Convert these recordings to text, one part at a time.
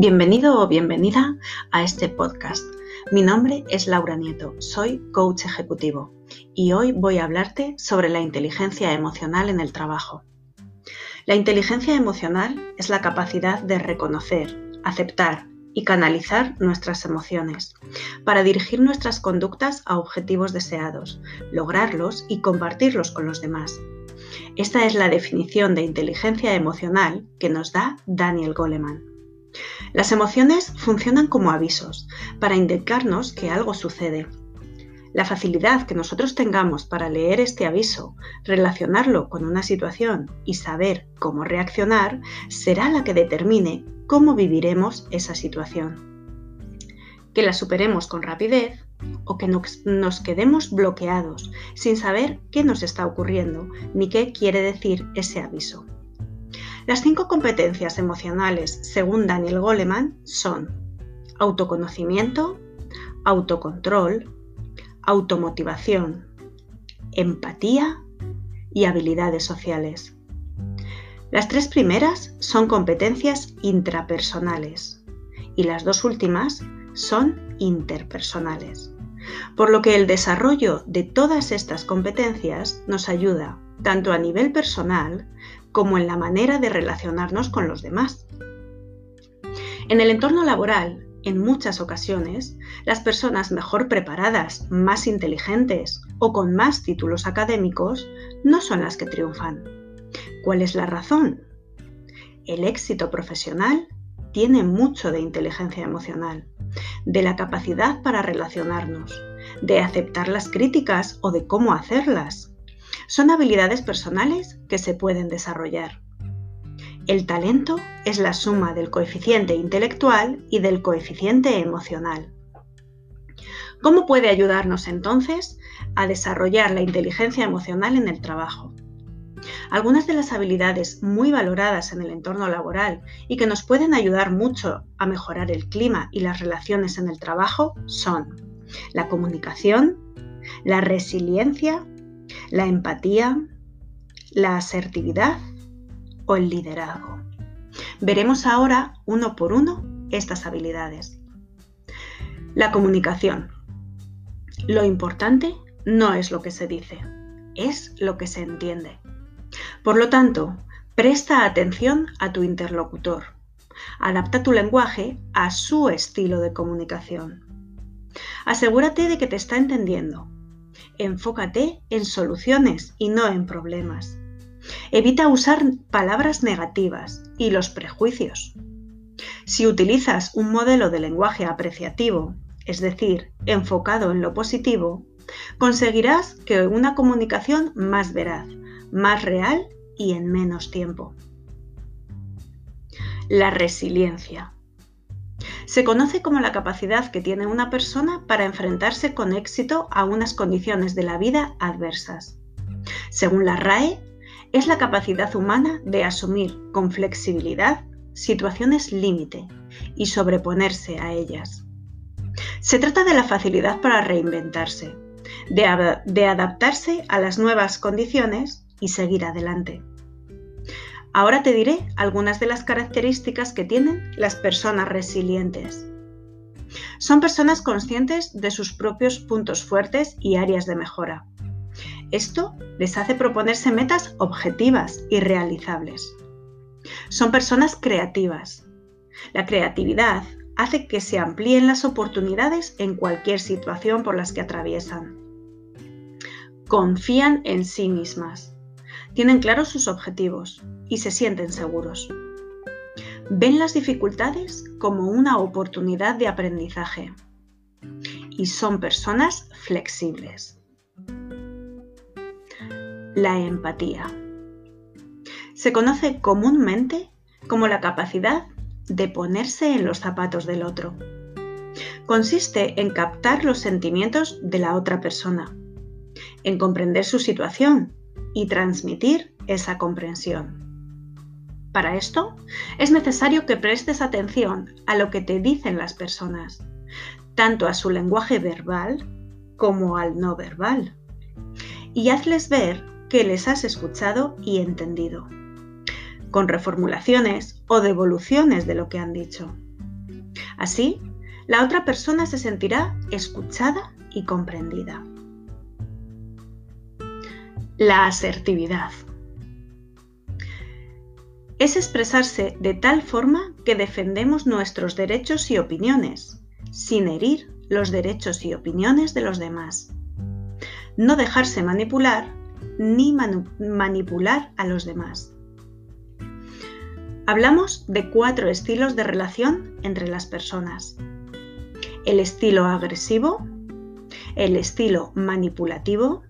Bienvenido o bienvenida a este podcast. Mi nombre es Laura Nieto, soy coach ejecutivo y hoy voy a hablarte sobre la inteligencia emocional en el trabajo. La inteligencia emocional es la capacidad de reconocer, aceptar y canalizar nuestras emociones para dirigir nuestras conductas a objetivos deseados, lograrlos y compartirlos con los demás. Esta es la definición de inteligencia emocional que nos da Daniel Goleman. Las emociones funcionan como avisos para indicarnos que algo sucede. La facilidad que nosotros tengamos para leer este aviso, relacionarlo con una situación y saber cómo reaccionar será la que determine cómo viviremos esa situación. Que la superemos con rapidez o que nos quedemos bloqueados sin saber qué nos está ocurriendo ni qué quiere decir ese aviso. Las cinco competencias emocionales, según Daniel Goleman, son autoconocimiento, autocontrol, automotivación, empatía y habilidades sociales. Las tres primeras son competencias intrapersonales y las dos últimas son interpersonales. Por lo que el desarrollo de todas estas competencias nos ayuda tanto a nivel personal como en la manera de relacionarnos con los demás. En el entorno laboral, en muchas ocasiones, las personas mejor preparadas, más inteligentes o con más títulos académicos no son las que triunfan. ¿Cuál es la razón? El éxito profesional tiene mucho de inteligencia emocional, de la capacidad para relacionarnos, de aceptar las críticas o de cómo hacerlas, son habilidades personales que se pueden desarrollar. El talento es la suma del coeficiente intelectual y del coeficiente emocional. ¿Cómo puede ayudarnos entonces a desarrollar la inteligencia emocional en el trabajo? Algunas de las habilidades muy valoradas en el entorno laboral y que nos pueden ayudar mucho a mejorar el clima y las relaciones en el trabajo son la comunicación, la resiliencia la empatía, la asertividad o el liderazgo. Veremos ahora uno por uno estas habilidades. La comunicación. Lo importante no es lo que se dice, es lo que se entiende. Por lo tanto, presta atención a tu interlocutor. Adapta tu lenguaje a su estilo de comunicación. Asegúrate de que te está entendiendo enfócate en soluciones y no en problemas. Evita usar palabras negativas y los prejuicios. Si utilizas un modelo de lenguaje apreciativo, es decir, enfocado en lo positivo, conseguirás que una comunicación más veraz, más real y en menos tiempo. La resiliencia se conoce como la capacidad que tiene una persona para enfrentarse con éxito a unas condiciones de la vida adversas. Según la RAE, es la capacidad humana de asumir con flexibilidad situaciones límite y sobreponerse a ellas. Se trata de la facilidad para reinventarse, de, adaptarse a las nuevas condiciones y seguir adelante. Ahora te diré algunas de las características que tienen las personas resilientes. Son personas conscientes de sus propios puntos fuertes y áreas de mejora. Esto les hace proponerse metas objetivas y realizables. Son personas creativas. La creatividad hace que se amplíen las oportunidades en cualquier situación por las que atraviesan. Confían en sí mismas. Tienen claros sus objetivos y se sienten seguros. Ven las dificultades como una oportunidad de aprendizaje y son personas flexibles. La empatía. Se conoce comúnmente como la capacidad de ponerse en los zapatos del otro. Consiste en captar los sentimientos de la otra persona, en comprender su situación y transmitir esa comprensión. Para esto es necesario que prestes atención a lo que te dicen las personas, tanto a su lenguaje verbal como al no verbal, y hazles ver que les has escuchado y entendido, con reformulaciones o devoluciones de lo que han dicho. Así, la otra persona se sentirá escuchada y comprendida. La asertividad. Es expresarse de tal forma que defendemos nuestros derechos y opiniones, sin herir los derechos y opiniones de los demás. No dejarse manipular ni manipular a los demás. Hablamos de cuatro estilos de relación entre las personas. El estilo agresivo, el estilo manipulativo,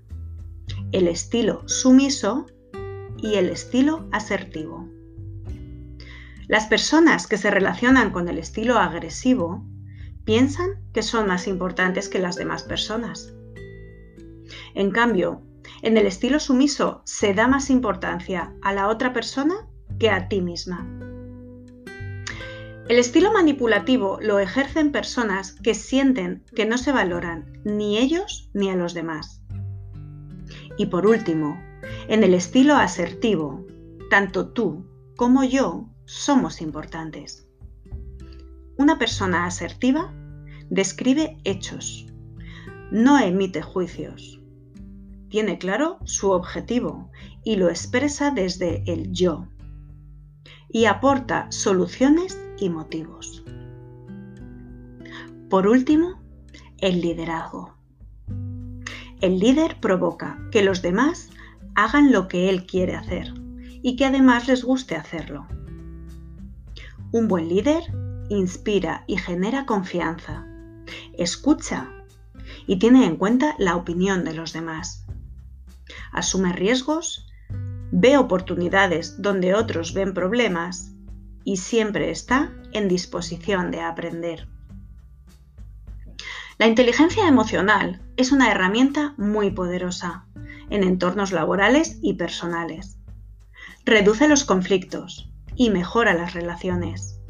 el estilo sumiso y el estilo asertivo. Las personas que se relacionan con el estilo agresivo piensan que son más importantes que las demás personas. En cambio, en el estilo sumiso se da más importancia a la otra persona que a ti misma. El estilo manipulativo lo ejercen personas que sienten que no se valoran ni ellos ni a los demás. Y por último, en el estilo asertivo, tanto tú como yo somos importantes. Una persona asertiva describe hechos, no emite juicios. Tiene claro su objetivo y lo expresa desde el yo. Y aporta soluciones y motivos. Por último, el liderazgo. El líder provoca que los demás hagan lo que él quiere hacer y que además les guste hacerlo. Un buen líder inspira y genera confianza, escucha y tiene en cuenta la opinión de los demás. Asume riesgos, ve oportunidades donde otros ven problemas y siempre está en disposición de aprender. La inteligencia emocional es una herramienta muy poderosa en entornos laborales y personales. Reduce los conflictos, y mejora las relaciones.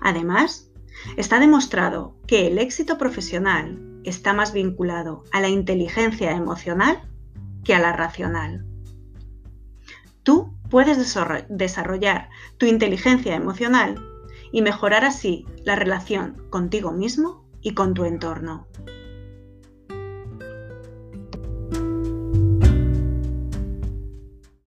Además, está demostrado que el éxito profesional está más vinculado a la inteligencia emocional que a la racional. Tú puedes desarrollar tu inteligencia emocional y mejorar así la relación contigo mismo y con tu entorno.